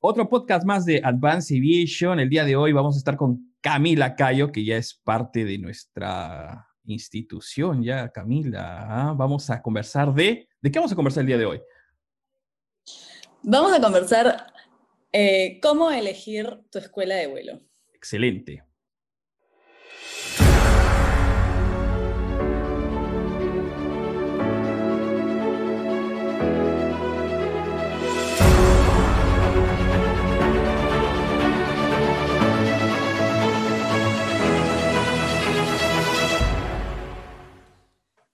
Otro podcast más de Advanced Aviation. El día de hoy vamos a estar con Camila Cayo, que ya es parte de nuestra institución, ya Camila. ¿ah? Vamos a conversar de... ¿De qué vamos a conversar el día de hoy? Vamos a conversar eh, cómo elegir tu escuela de vuelo. Excelente.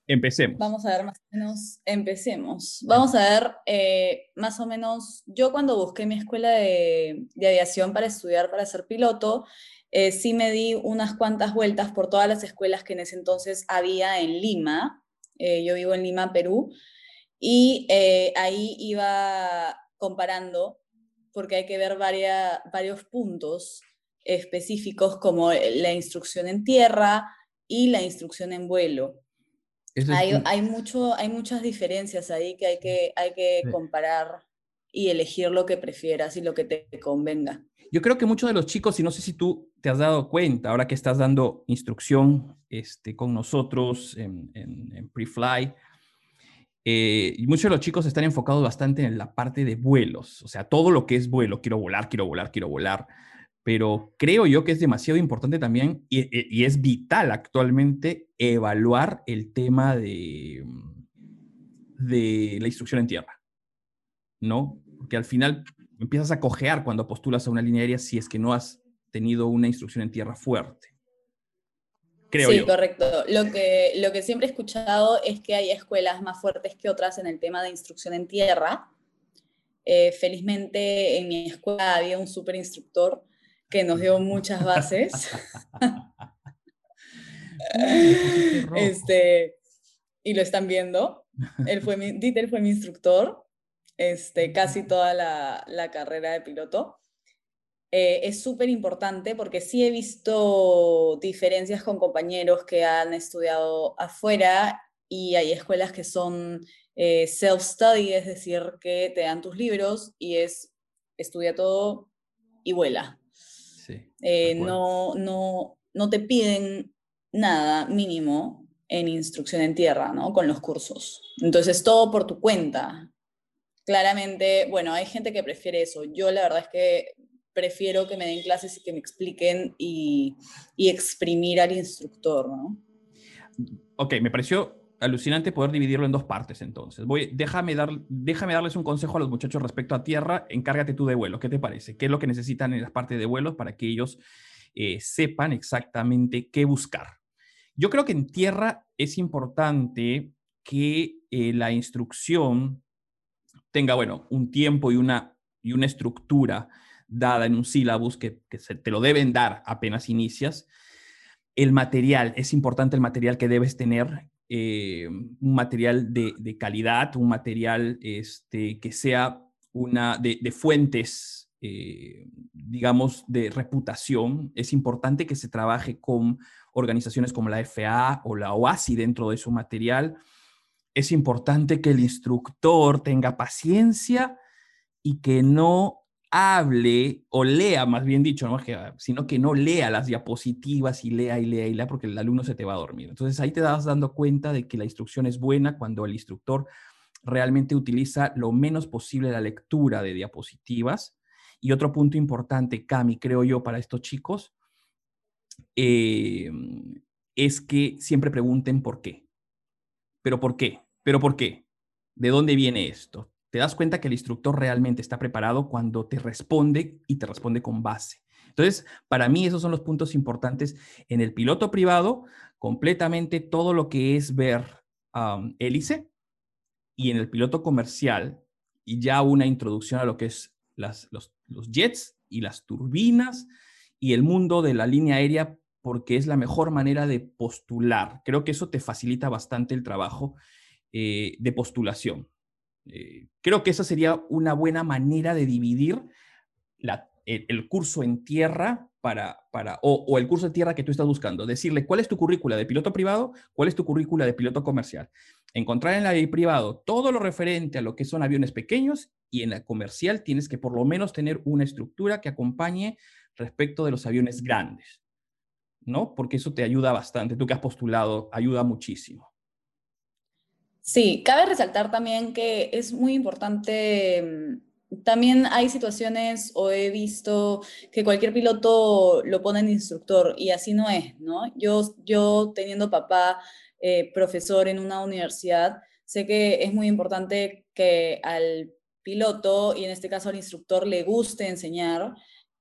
Empecemos. Vamos a ver más o menos, empecemos. Vamos a ver eh, más o menos, yo cuando busqué mi escuela de, aviación para estudiar, para ser piloto, eh, sí me di unas cuantas vueltas por todas las escuelas que en ese entonces había en Lima. Eh, yo vivo en Lima, Perú, y ahí iba comparando, porque hay que ver varios puntos específicos como la instrucción en tierra y la instrucción en vuelo. Hay, mucho, hay muchas diferencias ahí que hay que, hay que comparar y elegir lo que prefieras y lo que te convenga. Yo creo que muchos de los chicos, y no sé si tú te has dado cuenta, ahora que estás dando instrucción este, con nosotros en, en, Prefly, eh, muchos de los chicos están enfocados bastante en la parte de vuelos, o sea, todo lo que es vuelo, quiero volar, quiero volar, quiero volar pero creo yo que es demasiado importante también y, es vital actualmente evaluar el tema de, de la instrucción en tierra, ¿no? Porque al final empiezas a cojear cuando postulas a una línea aérea si es que no has tenido una instrucción en tierra fuerte. Creo sí, correcto. Lo que, lo que siempre he escuchado es que hay escuelas más fuertes que otras en el tema de instrucción en tierra. Eh, felizmente en mi escuela había un super instructor que nos dio muchas bases. este, y lo están viendo. Él fue mi, Dieter fue mi instructor este, casi toda la, la carrera de piloto. Eh, es súper importante porque sí he visto diferencias con compañeros que han estudiado afuera y hay escuelas que son eh, self-study, es decir, que te dan tus libros y es estudia todo y vuela. Eh, no, no, no te piden nada mínimo en instrucción en tierra, ¿no? Con los cursos. Entonces, todo por tu cuenta. Claramente, bueno, hay gente que prefiere eso. Yo la verdad es que prefiero que me den clases y que me expliquen y, y exprimir al instructor, ¿no? Ok, me pareció alucinante poder dividirlo en dos partes entonces. Voy, déjame, dar, déjame darles un consejo a los muchachos respecto a tierra, encárgate tú de vuelo, ¿qué te parece? ¿Qué es lo que necesitan en las partes de vuelos para que ellos eh, sepan exactamente qué buscar? Yo creo que en tierra es importante que eh, la instrucción tenga, bueno, un tiempo y una, y una estructura dada en un sílabus que, que te lo deben dar apenas inicias. El material, es importante el material que debes tener eh, un material de, calidad, un material este, que sea una de, fuentes, eh, digamos, de reputación. Es importante que se trabaje con organizaciones como la FA o la OASI dentro de su material. Es importante que el instructor tenga paciencia y que no hable o lea, más bien dicho, ¿no? sino que no lea las diapositivas y lea y lea y lea porque el alumno se te va a dormir. Entonces ahí te das dando cuenta de que la instrucción es buena cuando el instructor realmente utiliza lo menos posible la lectura de diapositivas. Y otro punto importante, Cami, creo yo, para estos chicos, eh, es que siempre pregunten por qué. ¿Pero por qué? ¿Pero por qué? ¿De dónde viene esto? Te das cuenta que el instructor realmente está preparado cuando te responde y te responde con base. Entonces, para mí esos son los puntos importantes en el piloto privado, completamente todo lo que es ver hélice y en el piloto comercial y ya una introducción a lo que es las, los, jets y las turbinas y el mundo de la línea aérea porque es la mejor manera de postular. Creo que eso te facilita bastante el trabajo eh, de postulación. Eh, creo que esa sería una buena manera de dividir el, curso en tierra para, para o, el curso de tierra que tú estás buscando. Decirle cuál es tu currícula de piloto privado, cuál es tu currícula de piloto comercial. encontrar en el aire privado todo lo referente a lo que son aviones pequeños y en la comercial tienes que por lo menos tener una estructura que acompañe respecto de los aviones grandes, ¿no? Porque eso te ayuda bastante. Tú que has postulado, ayuda muchísimo. Sí, cabe resaltar también que es muy importante mm, también hay situaciones o he visto que cualquier piloto lo pone en instructor y así no es, ¿no? Yo, yo teniendo papá eh, profesor en una universidad, sé que es muy importante que al piloto y en este caso al instructor le guste enseñar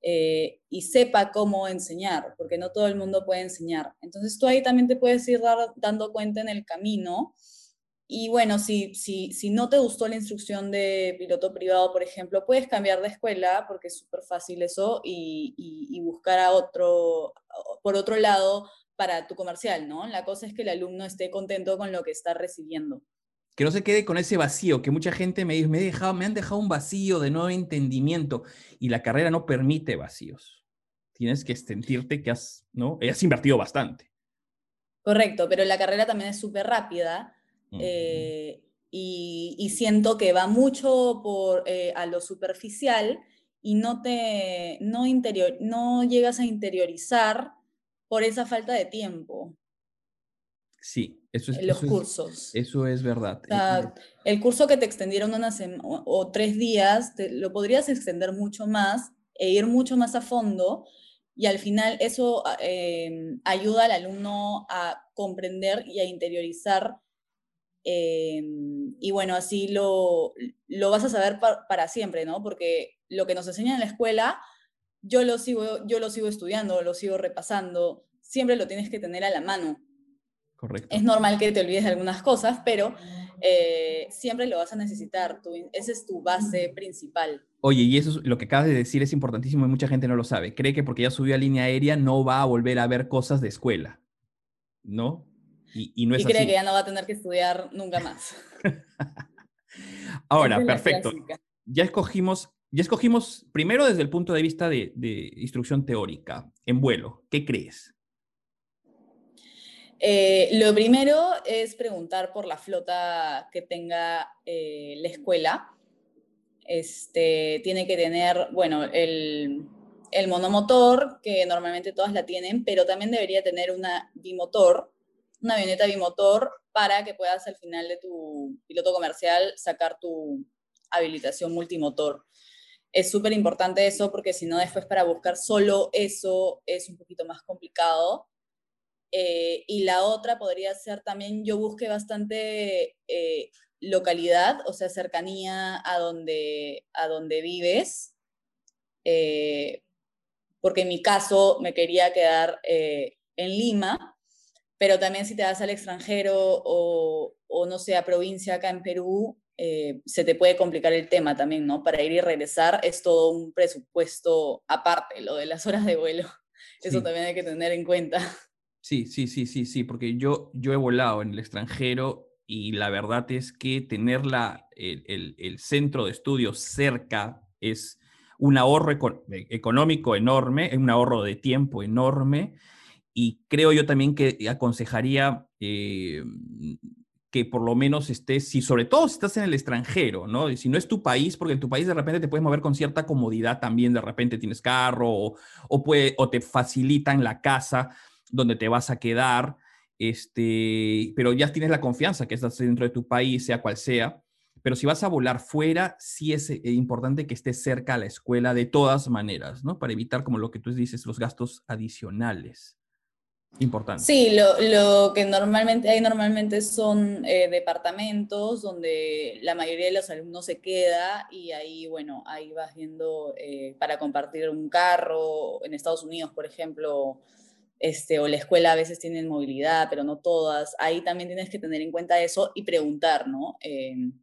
eh, y sepa cómo enseñar, porque no todo el mundo puede enseñar. Entonces tú ahí también te puedes ir dando cuenta en el camino y bueno, si, si, si no te gustó la instrucción de piloto privado, por ejemplo, puedes cambiar de escuela, porque es súper fácil eso, y, y, buscar a otro, por otro lado, para tu comercial, ¿no? La cosa es que el alumno esté contento con lo que está recibiendo. Que no se quede con ese vacío, que mucha gente me dice, me, dejado, me han dejado un vacío de no entendimiento, y la carrera no permite vacíos. Tienes que sentirte que has, ¿no? has invertido bastante. Correcto, pero la carrera también es súper rápida eh, y, siento que va mucho por, eh, a lo superficial y no, te, no, interior, no llegas a interiorizar por esa falta de tiempo. Sí, eso es. En los cursos. eso es verdad. el curso que te extendieron una o, o, tres días, lo podrías extender mucho más e ir mucho más a fondo y al final eso eh, ayuda al alumno a comprender y a interiorizar Em, y bueno, así lo, lo vas a saber para siempre, ¿no? Porque lo que nos enseñan en la escuela, yo lo, sigo, yo lo sigo estudiando, lo sigo repasando, siempre lo tienes que tener a la mano. Correcto. Es normal que te olvides de algunas cosas, pero eh, siempre lo vas a necesitar. Tu, esa es tu base principal. Oye, y eso es, lo que acabas de decir es importantísimo y mucha gente no lo sabe. Cree que porque ya subió a línea aérea no va a volver a ver cosas de escuela. ¿No? Y, no cree que ya no va a tener que estudiar nunca más. Ahora, perfecto. Ya escogimos, ya escogimos primero desde el punto de vista de, instrucción teórica, en vuelo. ¿Qué crees? Eh, lo primero es preguntar por la flota que tenga eh, la escuela. Este, tiene que tener, bueno, el, el, monomotor, que normalmente todas la tienen, pero también debería tener una bimotor, una avioneta bimotor para que puedas al final de tu piloto comercial sacar tu habilitación multimotor. Es súper importante eso porque si no después para buscar solo eso es un poquito más complicado. Eh, y la otra podría ser también, yo busqué bastante eh, localidad, o sea, cercanía a donde, a donde vives, eh, porque en mi caso me quería quedar en Lima, pero también si te vas al extranjero o, o no sé, a provincia acá en Perú, eh, se te puede complicar el tema también, ¿no? Para ir y regresar es todo un presupuesto aparte, lo de las horas de vuelo. Eso también hay que tener en cuenta. Sí, sí, sí, sí, sí, porque yo, yo he volado en el extranjero y la verdad es que tener la, el, el, el centro de estudios cerca es un ahorro económico enorme, un ahorro de tiempo enorme y creo yo también que aconsejaría eh, que por lo menos estés, si sobre todo si estás en el extranjero, ¿no? Y si no es tu país, porque en tu país de repente te puedes mover con cierta comodidad también, de repente tienes carro o, o, puede, o te facilitan la casa donde te vas a quedar, este, pero ya tienes la confianza que estás dentro de tu país, sea cual sea. Pero si vas a volar fuera, sí es eh, importante que estés cerca a la escuela de todas maneras, ¿no? Para evitar, como lo que tú dices, los gastos adicionales Sí, lo, lo, que normalmente hay normalmente son eh, departamentos donde la mayoría de los alumnos se queda y ahí, bueno, ahí vas viendo eh, para compartir un carro. En Estados Unidos, por ejemplo, este, o la escuela a veces tienen movilidad, pero no todas. Ahí también tienes que tener en cuenta eso y preguntar, ¿no? Em,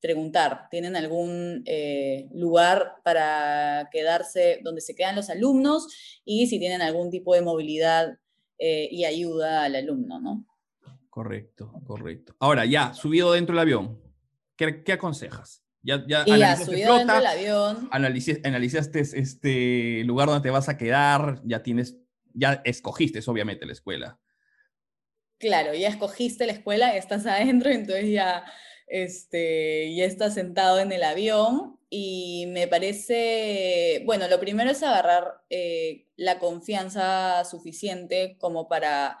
preguntar, ¿tienen algún eh, lugar para quedarse donde se quedan los alumnos? Y si tienen algún tipo de movilidad eh, y ayuda al alumno, ¿no? Correcto, correcto. Ahora, ya, subido dentro del avión, ¿qué, qué aconsejas? Ya, ya, y ya subido dentro del avión. analizaste este lugar donde te vas a quedar, ya tienes, ya escogiste obviamente la escuela. claro, ya escogiste la escuela, estás adentro, entonces ya, este, ya estás sentado en el avión y me parece, bueno, lo primero es agarrar eh, la confianza suficiente como para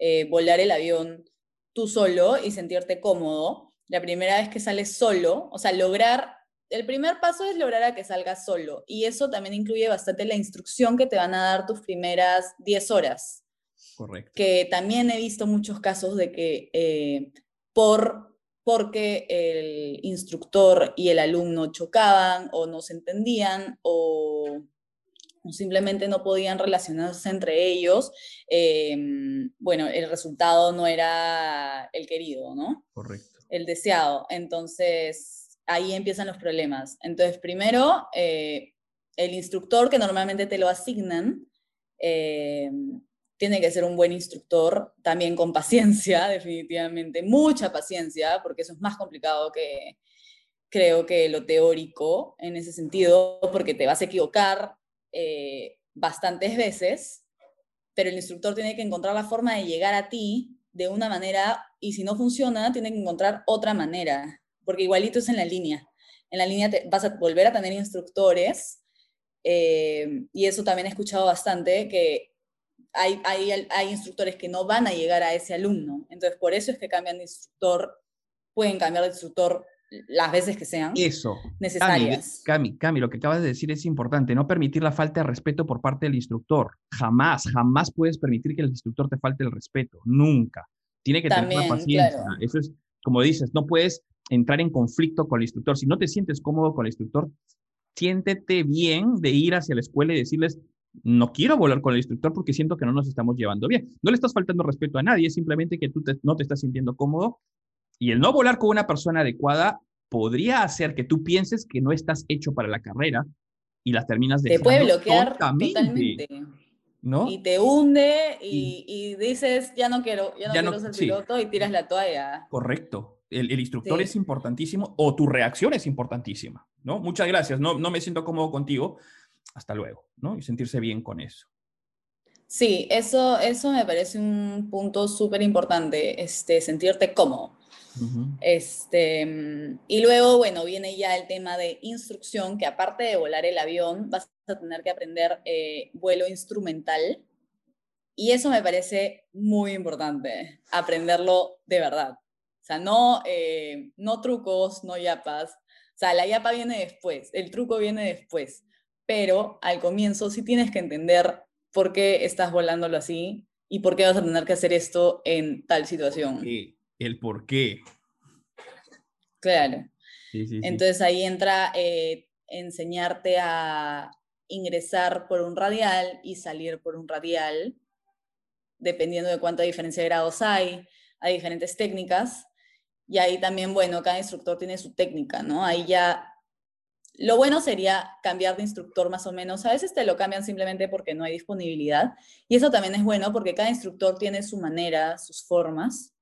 eh, volar el avión tú solo y sentirte cómodo. La primera vez que sales solo, o sea, lograr, el primer paso es lograr a que salgas solo y eso también incluye bastante la instrucción que te van a dar tus primeras 10 horas. Correcto. Que también he visto muchos casos de que eh, por porque el instructor y el alumno chocaban o no se entendían o, simplemente no podían relacionarse entre ellos, em, bueno, el resultado no era el querido, ¿no? Correcto. El deseado. Entonces, ahí empiezan los problemas. Entonces, primero, eh, el instructor que normalmente te lo asignan, em, tiene que ser un buen instructor, también con paciencia, definitivamente, mucha paciencia, porque eso es más complicado que, creo que lo teórico en ese sentido, porque te vas a equivocar eh, bastantes veces, pero el instructor tiene que encontrar la forma de llegar a ti de una manera, y si no funciona, tiene que encontrar otra manera, porque igualito es en la línea. En la línea te, vas a volver a tener instructores, eh, y eso también he escuchado bastante, que hay, hay, instructores que no van a llegar a ese alumno. Entonces, por eso es que cambian de instructor, pueden cambiar de instructor las veces que sean eso. necesarias. Cami, Cami, lo que acabas de decir es importante, no permitir la falta de respeto por parte del instructor. Jamás, jamás puedes permitir que el instructor te falte el respeto, nunca. Tiene que tener paciencia. Eso es, como dices, no puedes entrar en conflicto con el instructor. Si no te sientes cómodo con el instructor, siéntete bien de ir hacia la escuela y decirles, no quiero volar con el instructor porque siento que no nos estamos llevando bien. No le estás faltando respeto a nadie, es simplemente que tú no te estás sintiendo cómodo. Y el no volar con una persona adecuada podría hacer que tú pienses que no estás hecho para la carrera y las terminas de Te puede bloquear totalmente. ¿no? Y te hunde y, dices, ya no quiero, ya no quiero ser piloto y tiras la toalla. Correcto. El, instructor es importantísimo o tu reacción es importantísima, ¿no? Muchas gracias, no, no me siento cómodo contigo, hasta luego, ¿no? Y sentirse bien con eso. Sí, eso, eso me parece un punto súper importante, este, sentirte cómodo. este, y luego, bueno, viene ya el tema de instrucción, que aparte de volar el avión, vas a tener que aprender eh, vuelo instrumental. Y eso me parece muy importante, aprenderlo de verdad. O sea, no, eh, no trucos, no yapas. O sea, la yapa viene después, el truco viene después pero al comienzo sí tienes que entender por qué estás volándolo así y por qué vas a tener que hacer esto en tal situación. El por qué. Claro. Entonces ahí entra eh, enseñarte a ingresar por un radial y salir por un radial, dependiendo de cuánta diferencia de grados hay. Hay diferentes técnicas. Y ahí también, bueno, cada instructor tiene su técnica, ¿no? Ahí ya lo bueno sería cambiar de instructor más o menos. A veces te lo cambian simplemente porque no hay disponibilidad. Y eso también es bueno porque cada instructor tiene su manera, sus formas.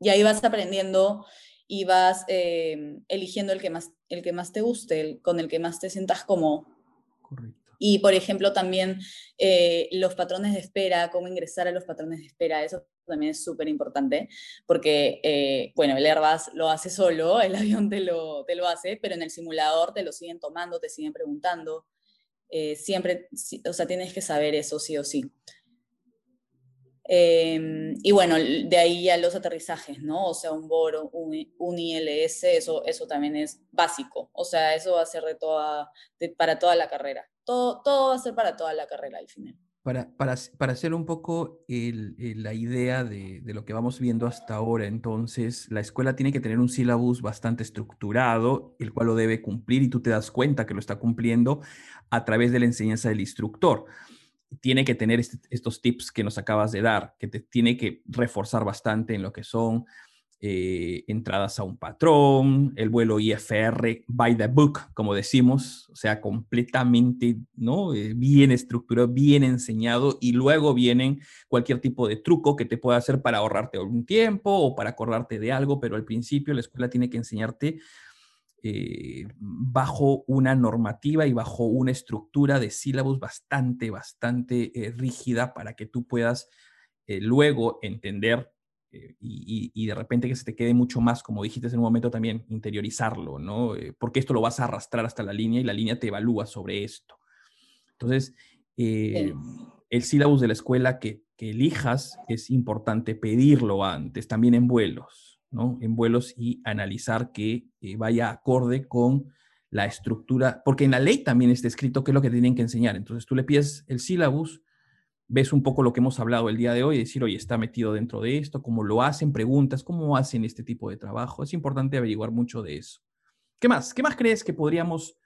Y ahí vas aprendiendo y vas eh, eligiendo el que, más, el que más te guste, con el que más te sientas como. Correcto. Y, por ejemplo, también eh, los patrones de espera, cómo ingresar a los patrones de espera, eso también es súper importante, porque, eh, bueno, el Airbus lo hace solo, el avión te lo, te lo hace, pero en el simulador te lo siguen tomando, te siguen preguntando. Eh, siempre, o sea, tienes que saber eso sí o sí. Em, y bueno, de ahí ya los aterrizajes, ¿no? O sea, un BOR, un, un ILS, eso, eso también es básico. O sea, eso va a ser de toda, para toda la carrera. Todo, todo va a ser para toda la carrera al final. Para, hacer un poco la idea de, de, lo que vamos viendo hasta ahora, entonces, la escuela tiene que tener un sílabus bastante estructurado, el cual lo debe cumplir y tú te das cuenta que lo está cumpliendo a través de la enseñanza del instructor. Tiene que tener este, estos tips que nos acabas de dar, que te tiene que reforzar bastante en lo que son eh, entradas a un patrón, el vuelo IFR by the book, como decimos, o sea, completamente ¿no? Eh, bien estructurado, bien enseñado, y luego vienen cualquier tipo de truco que te pueda hacer para ahorrarte algún tiempo o para acordarte de algo, pero al principio la escuela tiene que enseñarte eh, bajo una normativa y bajo una estructura de sílabos bastante, bastante rígida para que tú puedas luego entender eh, y, de repente que se te quede mucho más, como dijiste en un momento también, interiorizarlo, ¿no? Eh, porque esto lo vas a arrastrar hasta la línea y la línea te evalúa sobre esto. Entonces, eh, el sílabus de la escuela que, que, elijas es importante pedirlo antes, también en vuelos, ¿no? En vuelos y analizar que vaya acorde con la estructura, porque en la ley también está escrito qué es lo que tienen que enseñar. Entonces, tú le pides el sílabus ves un poco lo que hemos hablado el día de hoy decir, oye, está metido dentro de esto, cómo lo hacen, preguntas, cómo hacen este tipo de trabajo. Es importante averiguar mucho de eso. ¿Qué más? ¿Qué más crees que podríamos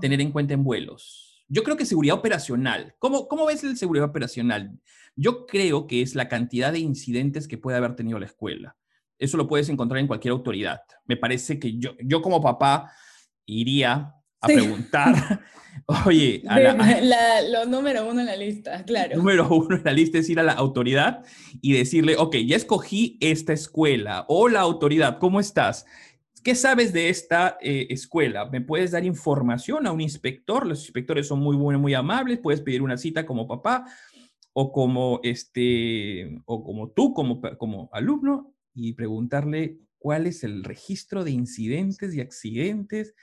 tener en cuenta en vuelos? Yo creo que seguridad operacional. ¿Cómo, cómo ves el seguridad operacional? Yo creo que es la cantidad de incidentes que puede haber tenido la escuela. Eso lo puedes encontrar en cualquier autoridad. Me parece que yo, yo como papá iría a preguntar, oye, lo número uno en la lista, claro. Número uno en la lista es ir a la autoridad y decirle, ok, ya escogí esta escuela. Hola autoridad, ¿cómo estás? ¿Qué sabes de esta eh, escuela? ¿Me puedes dar información a un inspector? Los inspectores son muy buenos, muy amables. Puedes pedir una cita como papá o como, este, o como tú, como, como alumno, y preguntarle cuál es el registro de incidentes y accidentes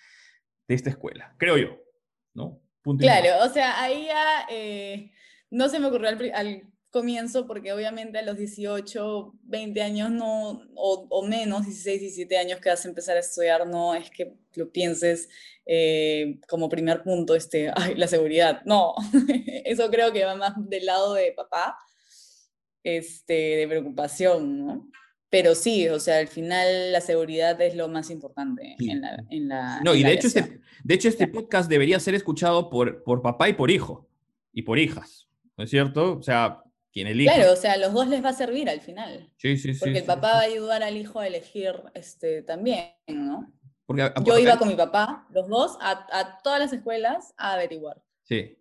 de esta escuela, creo yo, ¿no? claro, o sea, ahí ya eh, no se me ocurrió al, comienzo porque obviamente a los 18, 20 años no, o, menos, 16, 17 años que vas a empezar a estudiar, no es que lo pienses eh, como primer punto, este, ay, la seguridad, no, eso creo que va más del lado de papá, este, de preocupación, ¿no? Pero sí, o sea, al final la seguridad es lo más importante en la... no, y de, hecho este, de hecho este podcast debería ser escuchado por, por papá y por hijo, y por hijas, ¿no es cierto? O sea, quien elige. Claro, o sea, a los dos les va a servir al final. Sí, sí, sí. Porque el papá va a ayudar al hijo a elegir este, también, ¿no? Porque, Yo iba con mi papá, los dos, a, a, todas las escuelas a averiguar. Sí,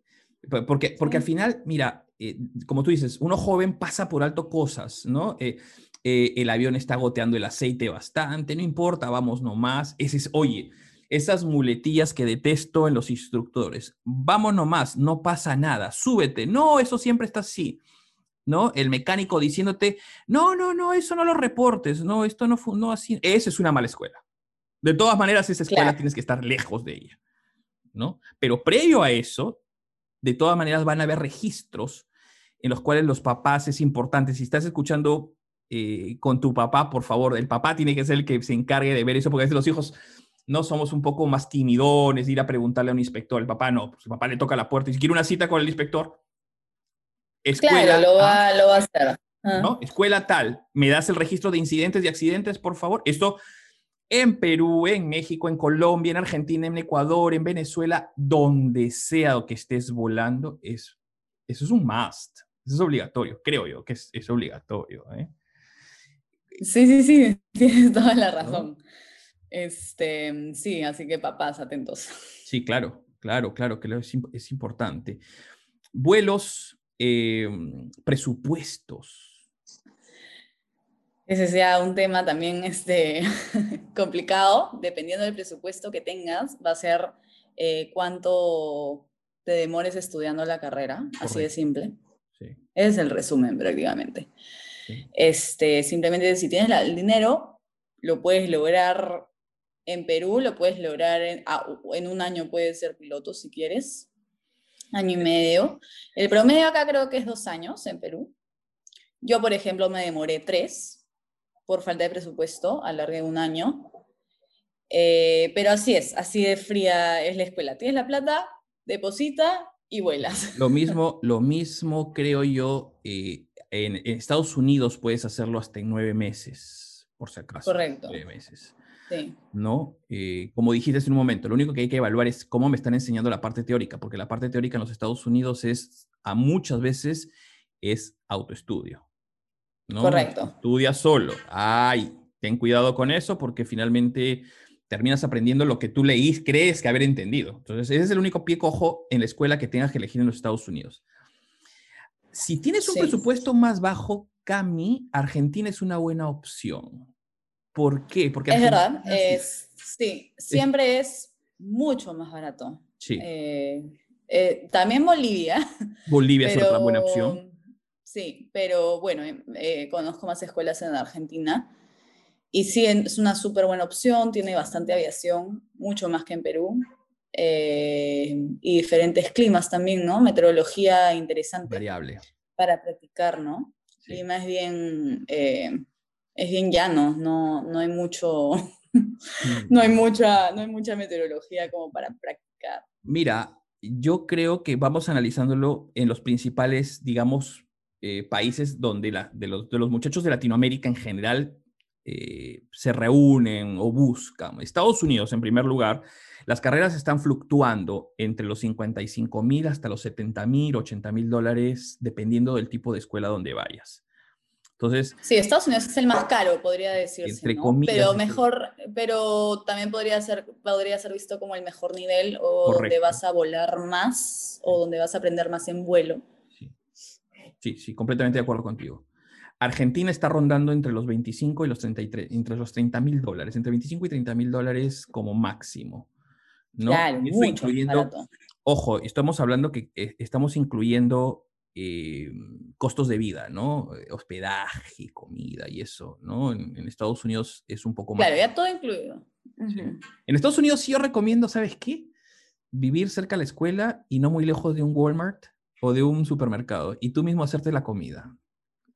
porque, porque al final, mira, eh, como tú dices, uno joven pasa por alto cosas, ¿no? Eh, eh, el avión está goteando el aceite bastante, no importa, vamos nomás. Ese es, oye, esas muletillas que detesto en los instructores. Vamos nomás, no pasa nada, súbete. No, eso siempre está así. ¿No? El mecánico diciéndote, no, no, no, eso no lo reportes, no, esto no fue, no así. Esa es una mala escuela. De todas maneras, esa escuela tienes que estar lejos de ella, ¿no? Pero previo a eso, de todas maneras van a haber registros en los cuales los papás es importante. Si estás escuchando eh, con tu papá, por favor. El papá tiene que ser el que se encargue de ver eso, porque a veces los hijos no somos un poco más timidones, ir a preguntarle a un inspector. El papá no, pues el papá le toca la puerta y si quiere una cita con el inspector, escuela. Claro, lo va, lo va a hacer. Ah. ¿no? Escuela tal, ¿me das el registro de incidentes y accidentes, por favor? Esto en Perú, en México, en Colombia, en Argentina, en Ecuador, en Venezuela, donde sea que estés volando, es, eso es un must. Eso es obligatorio, creo yo que es, es obligatorio. ¿eh? Sí, sí, sí, tienes toda la razón. Este, sí, así que papás, atentos. Sí, claro, claro, claro, que es, es importante. Vuelos, eh, presupuestos. Ese sea un tema también este, complicado, dependiendo del presupuesto que tengas, va a ser eh, cuánto te demores estudiando la carrera, así de simple. Sí. Es el resumen prácticamente. Este, simplemente si tienes el dinero, lo puedes lograr en Perú, lo puedes lograr ah, en, un año, puedes ser piloto si quieres, año y medio. El promedio acá creo que es dos años en Perú. Yo, por ejemplo, me demoré tres por falta de presupuesto, alargué un año. Eh, pero así es, así de fría es la escuela. Tienes la plata, deposita y vuelas. Lo mismo, lo mismo creo yo eh, en, Estados Unidos puedes hacerlo hasta en nueve meses, por si acaso. Correcto. Nueve meses. Sí. ¿No? Eh, como dijiste hace un momento, lo único que hay que evaluar es cómo me están enseñando la parte teórica, porque la parte teórica en los Estados Unidos es, a muchas veces, es autoestudio. ¿no? Correcto. Estudia solo. Ay, ten cuidado con eso porque finalmente terminas aprendiendo lo que tú leís, crees que haber entendido. Entonces, ese es el único pie cojo en la escuela que tengas que elegir en los Estados Unidos. Si tienes un presupuesto más bajo, Cami, Argentina es una buena opción. ¿Por qué? Porque es verdad, es, sí, siempre es, mucho más barato. Sí. Eh, eh, también Bolivia. Bolivia es otra buena opción. sí, pero bueno, eh, conozco más escuelas en Argentina. Y sí, es una súper buena opción, tiene bastante aviación, mucho más que en Perú. Eh, y diferentes climas también, ¿no? Meteorología interesante. Variable. Para practicar, ¿no? Sí. Clima es bien, eh, es bien llano, no, no hay mucho, no, hay mucha, no hay mucha meteorología como para practicar. Mira, yo creo que vamos analizándolo en los principales, digamos, eh, países donde la, de, los, de los muchachos de Latinoamérica en general se reúnen o buscan. Estados Unidos, en primer lugar, las carreras están fluctuando entre los 55 mil hasta los 70 mil, 80 mil dólares, dependiendo del tipo de escuela donde vayas. Entonces, sí, Estados Unidos es el más caro, podría decirse, entre comillas, pero mejor, pero también podría ser, podría ser visto como el mejor nivel o donde vas a volar más o donde vas a aprender más en vuelo. Sí, sí, sí completamente de acuerdo contigo. Argentina está rondando entre los 25 y los 33, entre los 30 mil dólares, entre 25 y 30 mil dólares como máximo. ¿no? Claro, mucho incluyendo, Ojo, estamos hablando que eh, estamos incluyendo eh, costos de vida, ¿no? Hospedaje, comida y eso, ¿no? En, Estados Unidos es un poco más. Claro, ya todo incluido. En Estados Unidos sí yo recomiendo, ¿sabes qué? Vivir cerca de la escuela y no muy lejos de un Walmart o de un supermercado y tú mismo hacerte la comida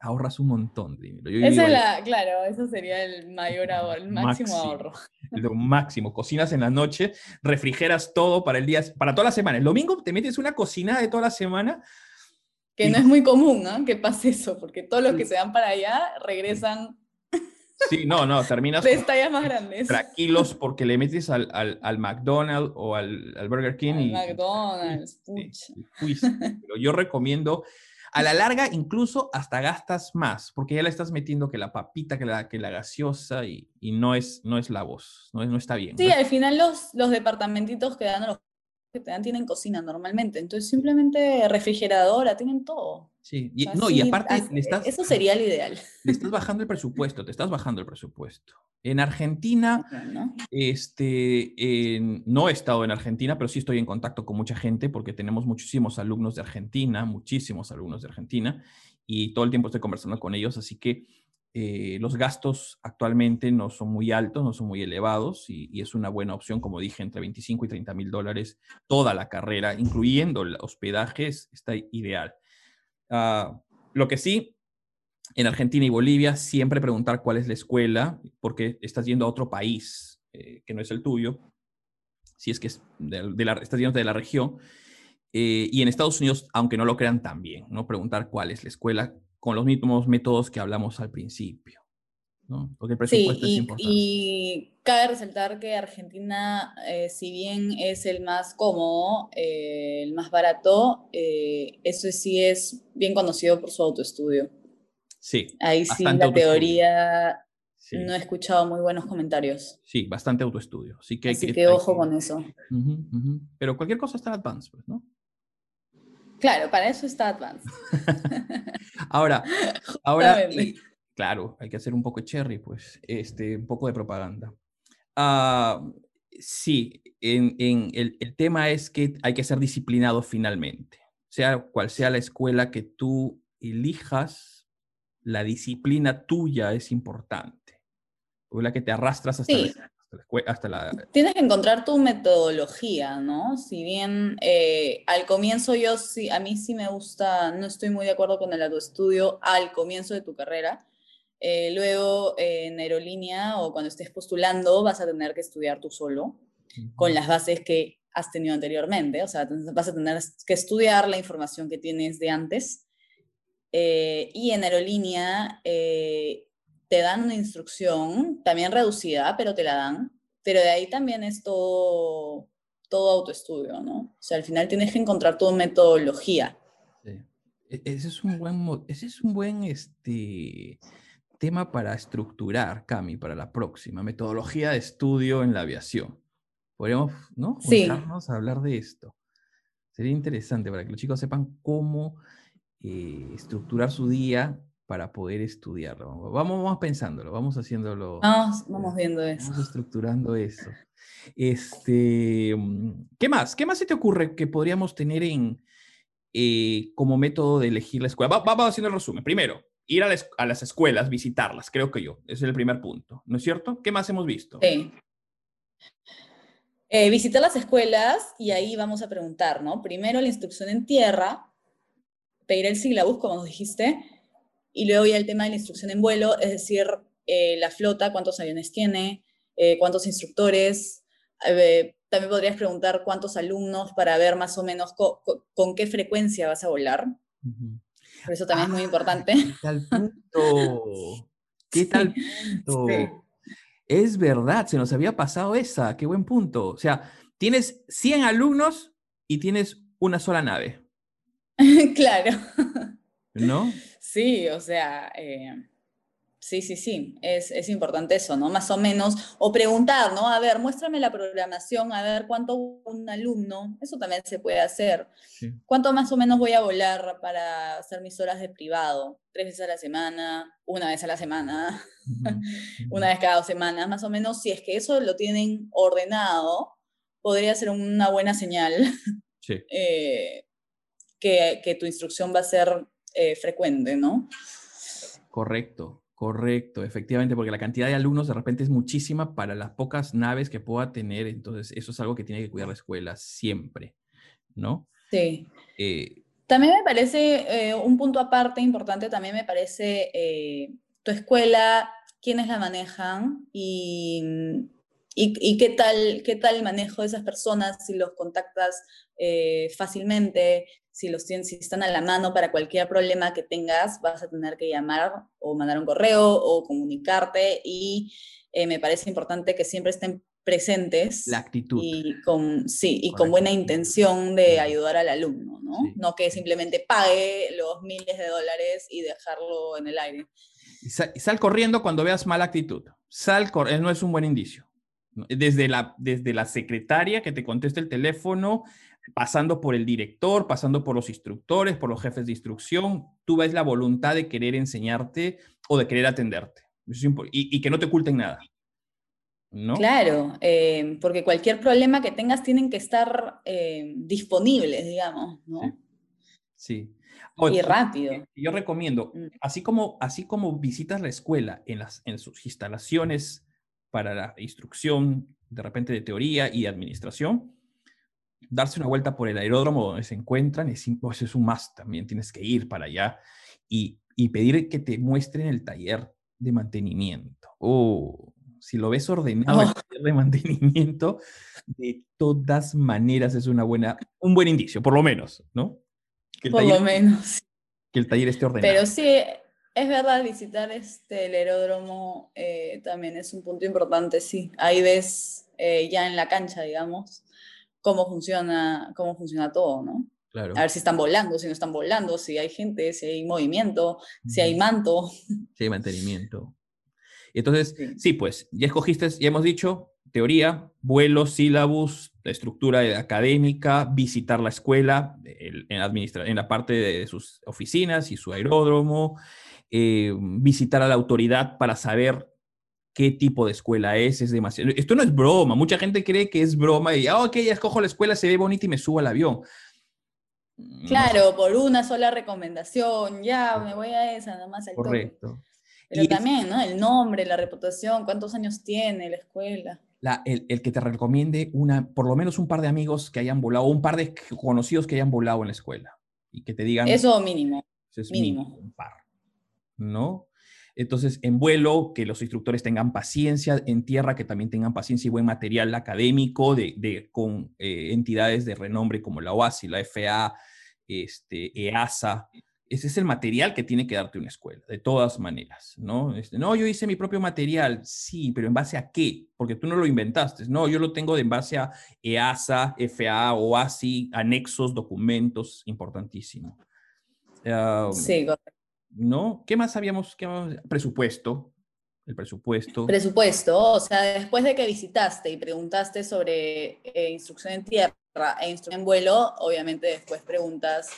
ahorras un montón de dinero. Esa es la, claro, eso sería el mayor ahorro, el máximo, ahorro. Lo máximo. Cocinas en la noche, refrigeras todo para el día, para toda la semana. El domingo te metes una cocina de toda la semana. Que no es muy común, ¿no? Que pase eso, porque todos los que se van para allá regresan. Sí, no, no, terminas. De tallas más grandes. Tranquilos porque le metes al, al, al McDonald's o al, al Burger King. y, McDonald's, Pero yo recomiendo a la larga, incluso hasta gastas más, porque ya le estás metiendo que la papita, que la, que la gaseosa y, y no, es, no es la voz, no, no está bien. Sí, al final los, los departamentitos que dan los que te dan tienen cocina normalmente, entonces simplemente refrigeradora, tienen todo. Sí, y, no, y aparte eso sería el ideal. Le estás bajando el presupuesto, te estás bajando el presupuesto. En Argentina, este, no he estado en Argentina, pero sí estoy en contacto con mucha gente porque tenemos muchísimos alumnos de Argentina, muchísimos alumnos de Argentina, y todo el tiempo estoy conversando con ellos, así que eh, los gastos actualmente no son muy altos, no son muy elevados, y, es una buena opción, como dije, entre 25 y 30 mil dólares toda la carrera, incluyendo el hospedaje, está ideal. Ah, lo que sí, en Argentina y Bolivia siempre preguntar cuál es la escuela, porque estás yendo a otro país eh, que no es el tuyo, si es que es de, la, estás yendo de la región. Eh, y en Estados Unidos, aunque no lo crean también, ¿no? Preguntar cuál es la escuela con los mismos métodos que hablamos al principio. ¿No? Porque el presupuesto sí, y, es importante. Y cabe resaltar que Argentina, eh, si bien es el más cómodo, el más barato, eso sí es bien conocido por su autoestudio. Sí. Ahí sí la teoría no he escuchado muy buenos comentarios. Sí, bastante autoestudio. Así que, Así que, ojo con eso. Pero cualquier cosa está advanced, pues, ¿no? Claro, para eso está advanced. ahora, ahora claro, hay que hacer un poco de cherry, pues, este, un poco de propaganda. Ah, sí, en, en el, el tema es que hay que ser disciplinado finalmente. Sea cual sea la escuela que tú elijas, la disciplina tuya es importante. O la que te arrastras hasta, la, Tienes que encontrar tu metodología, ¿no? Si bien eh, al comienzo yo sí, a mí sí me gusta, no estoy muy de acuerdo con el autoestudio al comienzo de tu carrera. Eh, luego en aerolínea o cuando estés postulando vas a tener que estudiar tú solo con las bases que has tenido anteriormente. O sea, vas a tener que estudiar la información que tienes de antes eh, y en aerolínea eh, te dan una instrucción, también reducida, pero te la dan. Pero de ahí también es todo, todo autoestudio, ¿no? O sea, al final tienes que encontrar tu metodología. Sí. E, ese es un buen, ese es un buen este, tema para estructurar, Cami, para la próxima. Metodología de estudio en la aviación. Podríamos, ¿no? Juntarnos a hablar de esto. Sería interesante para que los chicos sepan cómo eh, estructurar su día para poder estudiarlo. Vamos, vamos pensándolo, vamos haciéndolo. Vamos, vamos viendo eso. Vamos estructurando eso. Este, mm, ¿Qué más? ¿Qué más se te ocurre que podríamos tener en, eh, como método de elegir la escuela. vamos haciendo el resumen. Primero, ir a, a, las escuelas, visitarlas, creo que yo. Ese es el primer punto, ¿no es cierto? ¿Qué más hemos visto? Sí. Eh, visitar las escuelas y ahí vamos a preguntar, ¿no? Primero la instrucción en tierra, pedir el sílabus, como dijiste, y luego ya el tema de la instrucción en vuelo, es decir, eh, la flota, cuántos aviones tiene, eh, cuántos instructores. también podrías preguntar cuántos alumnos para ver más o menos con qué frecuencia vas a volar. Por eso también es muy importante. ¿Qué tal punto? ¿Qué tal punto? Es verdad, se nos había pasado esa, qué buen punto. O sea, tienes 100 alumnos y tienes una sola nave. claro. ¿No? Sí, o sea, eh, Sí, sí, sí, es, importante eso, ¿no? Más o menos, o preguntar, ¿no? A ver, muéstrame la programación, a ver cuánto un alumno, eso también se puede hacer. ¿Cuánto más o menos voy a volar para hacer mis horas de privado? ¿Tres veces a la semana? ¿Una vez a la semana? ¿Una vez cada dos semanas? Más o menos, si es que eso lo tienen ordenado, podría ser una buena señal eh, que, tu instrucción va a ser eh, frecuente, ¿no? Correcto. Correcto, efectivamente, porque la cantidad de alumnos de repente es muchísima para las pocas naves que pueda tener, entonces eso es algo que tiene que cuidar la escuela siempre, ¿no? Sí. Eh, también me parece eh, un punto aparte importante, también me parece eh, tu escuela, quiénes la manejan y, y, qué, tal, qué tal el manejo de esas personas, si los contactas fácilmente, si los tienes, si están a la mano para cualquier problema que tengas, vas a tener que llamar o mandar un correo o comunicarte y eh, me parece importante que siempre estén presentes. La actitud. Y con, sí, y con buena intención de ayudar al alumno, ¿no? No que simplemente pague los miles de dólares y dejarlo en el aire. Y sal, corriendo cuando veas mala actitud. Sal corriendo, no es un buen indicio. Desde la, desde la secretaria que te conteste el teléfono pasando por el director, pasando por los instructores, por los jefes de instrucción, tú ves la voluntad de querer enseñarte o de querer atenderte. Y, que no te oculten nada. ¿no? Claro, eh, porque cualquier problema que tengas tienen que estar eh, disponibles, digamos, ¿no? Sí. y rápido. Yo recomiendo, mm. así como, así como visitas la escuela en, las, en sus instalaciones para la instrucción, de repente de teoría y administración, darse una vuelta por el aeródromo donde se encuentran es, pues es un más, también tienes que ir para allá y, y, pedir que te muestren el taller de mantenimiento. Oh, si lo ves ordenado el oh. taller de mantenimiento, de todas maneras es una buena, un buen indicio, por lo menos, ¿no? por lo menos. Que el taller esté ordenado. Pero sí, es verdad, visitar este, el aeródromo eh, también es un punto importante, sí. Ahí ves eh, ya en la cancha, digamos, cómo funciona, cómo funciona todo, ¿no? Claro. A ver si están volando, si no están volando, si hay gente, si hay movimiento, si hay manto. Si hay mantenimiento. Entonces, sí. pues, ya escogiste, ya hemos dicho, teoría, vuelo, sílabus, la estructura académica, visitar la escuela, en, en la parte de sus oficinas y su aeródromo, eh, visitar a la autoridad para saber qué tipo de escuela es, es demasiado. Esto no es broma, mucha gente cree que es broma y, ah, ok, ya escojo la escuela, se ve bonita y me subo al avión. Claro, por una sola recomendación, ya me voy a esa, nada más al Correcto. Pero también, ¿no? El nombre, la reputación, cuántos años tiene la escuela. La, el, el, que te recomiende una, por lo menos un par de amigos que hayan volado, un par de conocidos que hayan volado en la escuela y que te digan. Eso mínimo. Eso es mínimo. mínimo un par. ¿No? Entonces, en vuelo, que los instructores tengan paciencia, en tierra, que también tengan paciencia y buen material académico de, con eh, entidades de renombre como la OASI, la FA, este, EASA. Ese es el material que tiene que darte una escuela, de todas maneras, ¿no? Este, no, yo hice mi propio material, sí, pero ¿en base a qué? Porque tú no lo inventaste, no, yo lo tengo de en base a EASA, FA, OASI, anexos, documentos, importantísimo. sí. ¿No? ¿Qué más sabíamos? Presupuesto, el presupuesto. Presupuesto, o sea, después de que visitaste y preguntaste sobre eh, instrucción en tierra e instrucción en vuelo, obviamente después preguntas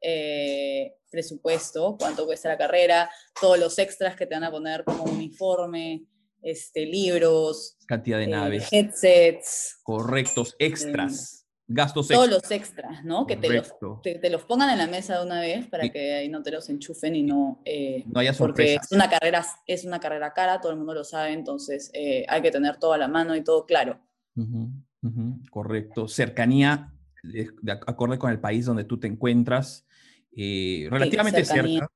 eh, presupuesto, cuánto cuesta la carrera, todos los extras que te van a poner como uniforme, este, libros, cantidad de eh, naves, headsets. correctos, extras. Gastos Todos extras. los extras, ¿no? Que te los, te, te los pongan en la mesa de una vez para que ahí no te los enchufen y no... eh, No haya porque sorpresas. es una, carrera, es una carrera cara, todo el mundo lo sabe, entonces eh, hay que tener todo a la mano y todo claro. Correcto. Cercanía, de, de ac- acorde con el país donde tú te encuentras, eh, relativamente cerca,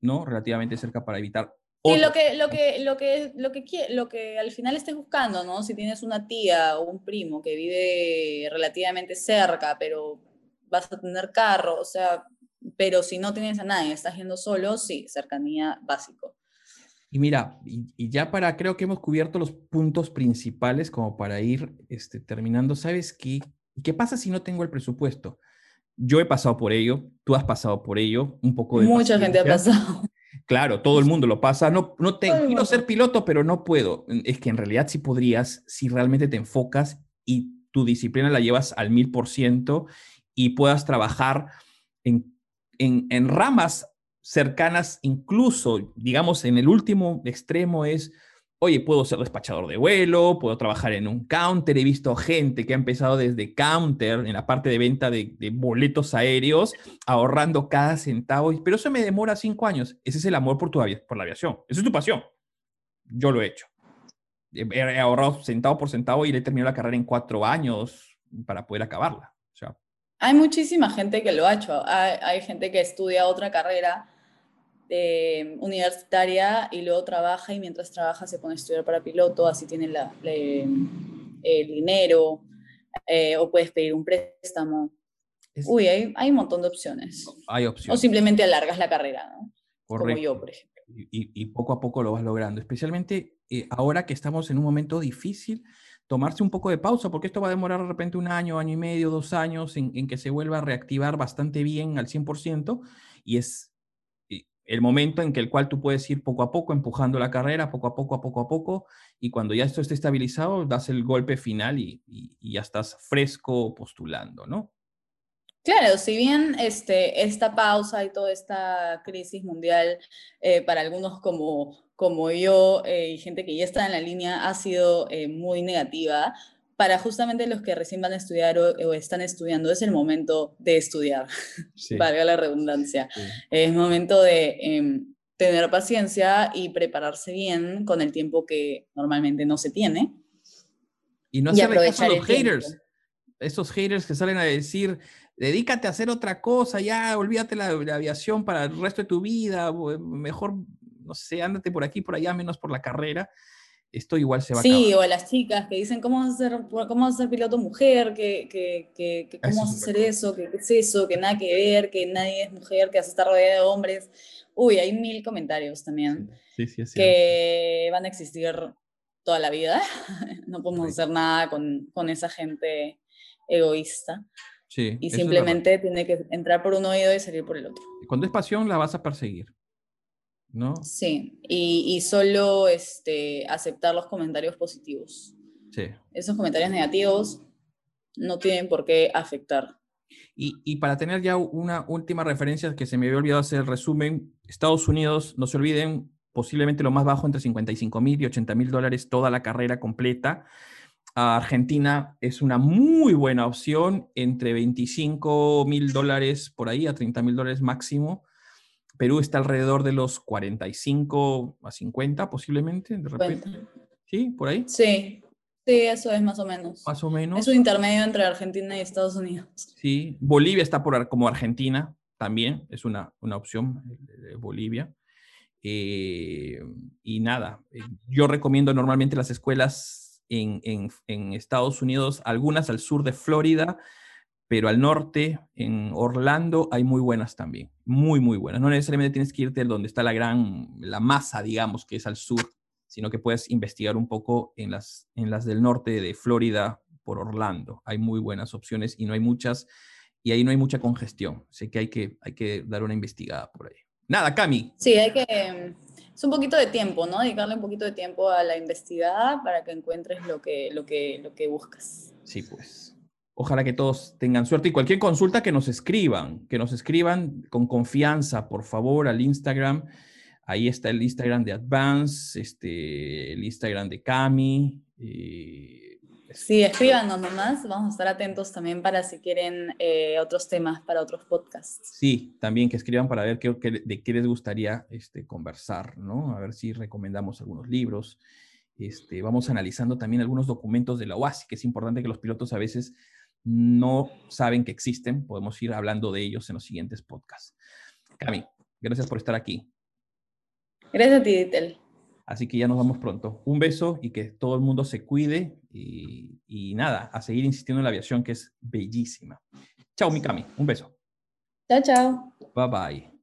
¿no? Relativamente cerca para evitar. Sí, lo que, lo que, lo que, lo que, lo que al final estés buscando, ¿no? Si tienes una tía o un primo que vive relativamente cerca, pero vas a tener carro, o sea, pero si no tienes a nadie, estás yendo solo, sí, cercanía básico. Y mira, y, y ya para, creo que hemos cubierto los puntos principales como para ir este, terminando. ¿Sabes qué? ¿Qué pasa si no tengo el presupuesto? Yo he pasado por ello, tú has pasado por ello, un poco de Mucha gente ha paciencia. pasado. Claro, todo el mundo lo pasa. No, no te, quiero ser piloto, pero no puedo. Es que en realidad sí podrías si realmente te enfocas y tu disciplina la llevas al mil por ciento y puedas trabajar en, en, en ramas cercanas, incluso, digamos, en el último extremo es, oye, puedo ser despachador de vuelo, puedo trabajar en un counter. He visto gente que ha empezado desde counter en la parte de venta de, de boletos aéreos ahorrando cada centavo, pero eso me demora cinco años. Ese es el amor por, tu por la aviación. Esa es tu pasión. Yo lo he hecho. He, he ahorrado centavo por centavo y le he terminado la carrera en cuatro años para poder acabarla. O sea, Hay muchísima gente que lo ha hecho. Hay, hay gente que estudia otra carrera eh, universitaria y luego trabaja y mientras trabaja se pone a estudiar para piloto, así tiene la, el dinero eh, o puedes pedir un préstamo. es- Uy, hay, hay un montón de opciones. hay O opciones. simplemente alargas la carrera, ¿no? Como yo, por ejemplo. y, y poco a poco lo vas logrando, especialmente eh, ahora que estamos en un momento difícil, tomarse un poco de pausa, porque esto va a demorar de repente un año, año y medio, dos años en, en que se vuelva a reactivar bastante bien al 100%, y es el momento en que el cual tú puedes ir poco a poco empujando la carrera, poco a poco, a poco a poco, y cuando ya esto esté estabilizado, das el golpe final y, ya estás fresco postulando, ¿no? Claro, si bien este, esta pausa y toda esta crisis mundial, eh, para algunos como, como yo eh, y gente que ya está en la línea, ha sido eh, muy negativa, para justamente los que recién van a estudiar o, o están estudiando, es el momento de estudiar, Sí. valga la redundancia. sí. Es momento de em, tener paciencia y prepararse bien con el tiempo que normalmente no se tiene. Y no Y hacerle caso a los tiempo. haters. Esos haters que salen a decir, dedícate a hacer otra cosa, ya, olvídate la, la aviación para el resto de tu vida, eh, mejor, no sé, ándate por aquí, por allá, menos por la carrera. Esto igual se va a Sí, o a las chicas que dicen, ¿cómo vas a ser, cómo vas a ser piloto mujer? ¿Que, que, que, que Eso ¿Cómo vas a hacer cosa. eso? ¿Qué, es eso? Que nada que ver, que nadie es mujer, que vas a estar rodeada de hombres. Uy, hay mil comentarios también Sí, sí, cierto. que van a existir toda la vida. no podemos hacer nada con, con esa gente egoísta. Sí, Y simplemente tiene que entrar por un oído y salir por el otro. Cuando es pasión, la vas a perseguir. ¿No? Sí, y, y solo este, aceptar los comentarios positivos. Sí. Esos comentarios negativos no tienen por qué afectar. Y, y para tener ya una última referencia que se me había olvidado hacer el resumen, Estados Unidos, no se olviden, posiblemente lo más bajo entre 55 mil y 80 mil dólares toda la carrera completa. Argentina es una muy buena opción, entre 25 mil dólares por ahí a 30 mil dólares máximo. Perú está alrededor de los 45 a 50 posiblemente, de repente. Cuenta. Sí, por ahí, Sí, sí, eso es más o menos. más o menos. Es un intermedio entre Argentina y Estados Unidos. Sí, Bolivia está por como Argentina también, es una, una opción, Bolivia. Eh, y nada, eh, yo recomiendo normalmente las escuelas en, en- en Estados Unidos, algunas al sur de Florida, pero al norte, en Orlando, hay muy buenas también, muy, muy buenas. No necesariamente tienes que irte donde está la gran, la masa, digamos, que es al sur, sino que puedes investigar un poco en las, en las del norte de Florida por Orlando. Hay muy buenas opciones y no hay muchas, y ahí no hay mucha congestión. Así que hay que, hay que dar una investigada por ahí. Nada, Cami. Sí, hay que... Es un poquito de tiempo, ¿no? Dedicarle un poquito de tiempo a la investigada para que encuentres lo que, lo que, lo que buscas. Sí, pues. Ojalá que todos tengan suerte y cualquier consulta que nos escriban, que nos escriban con confianza, por favor, al Instagram. Ahí está el Instagram de Advance, este, el Instagram de Cami. eh, Sí, escríbanos nomás, vamos a estar atentos también para si quieren eh, otros temas para otros podcasts. Sí, también que escriban para ver qué, de qué les gustaría este, conversar, ¿no? A ver si recomendamos algunos libros. Este, vamos analizando también algunos documentos de la OASI, que es importante que los pilotos a veces no saben que existen. Podemos ir hablando de ellos en los siguientes podcasts. Cami, gracias por estar aquí. Gracias a ti, Dittel. Así que ya nos vamos pronto. Un beso y que todo el mundo se cuide y, nada, a seguir insistiendo en la aviación que es bellísima. Chao, Mikami. Un beso. Chao, chao. Bye bye.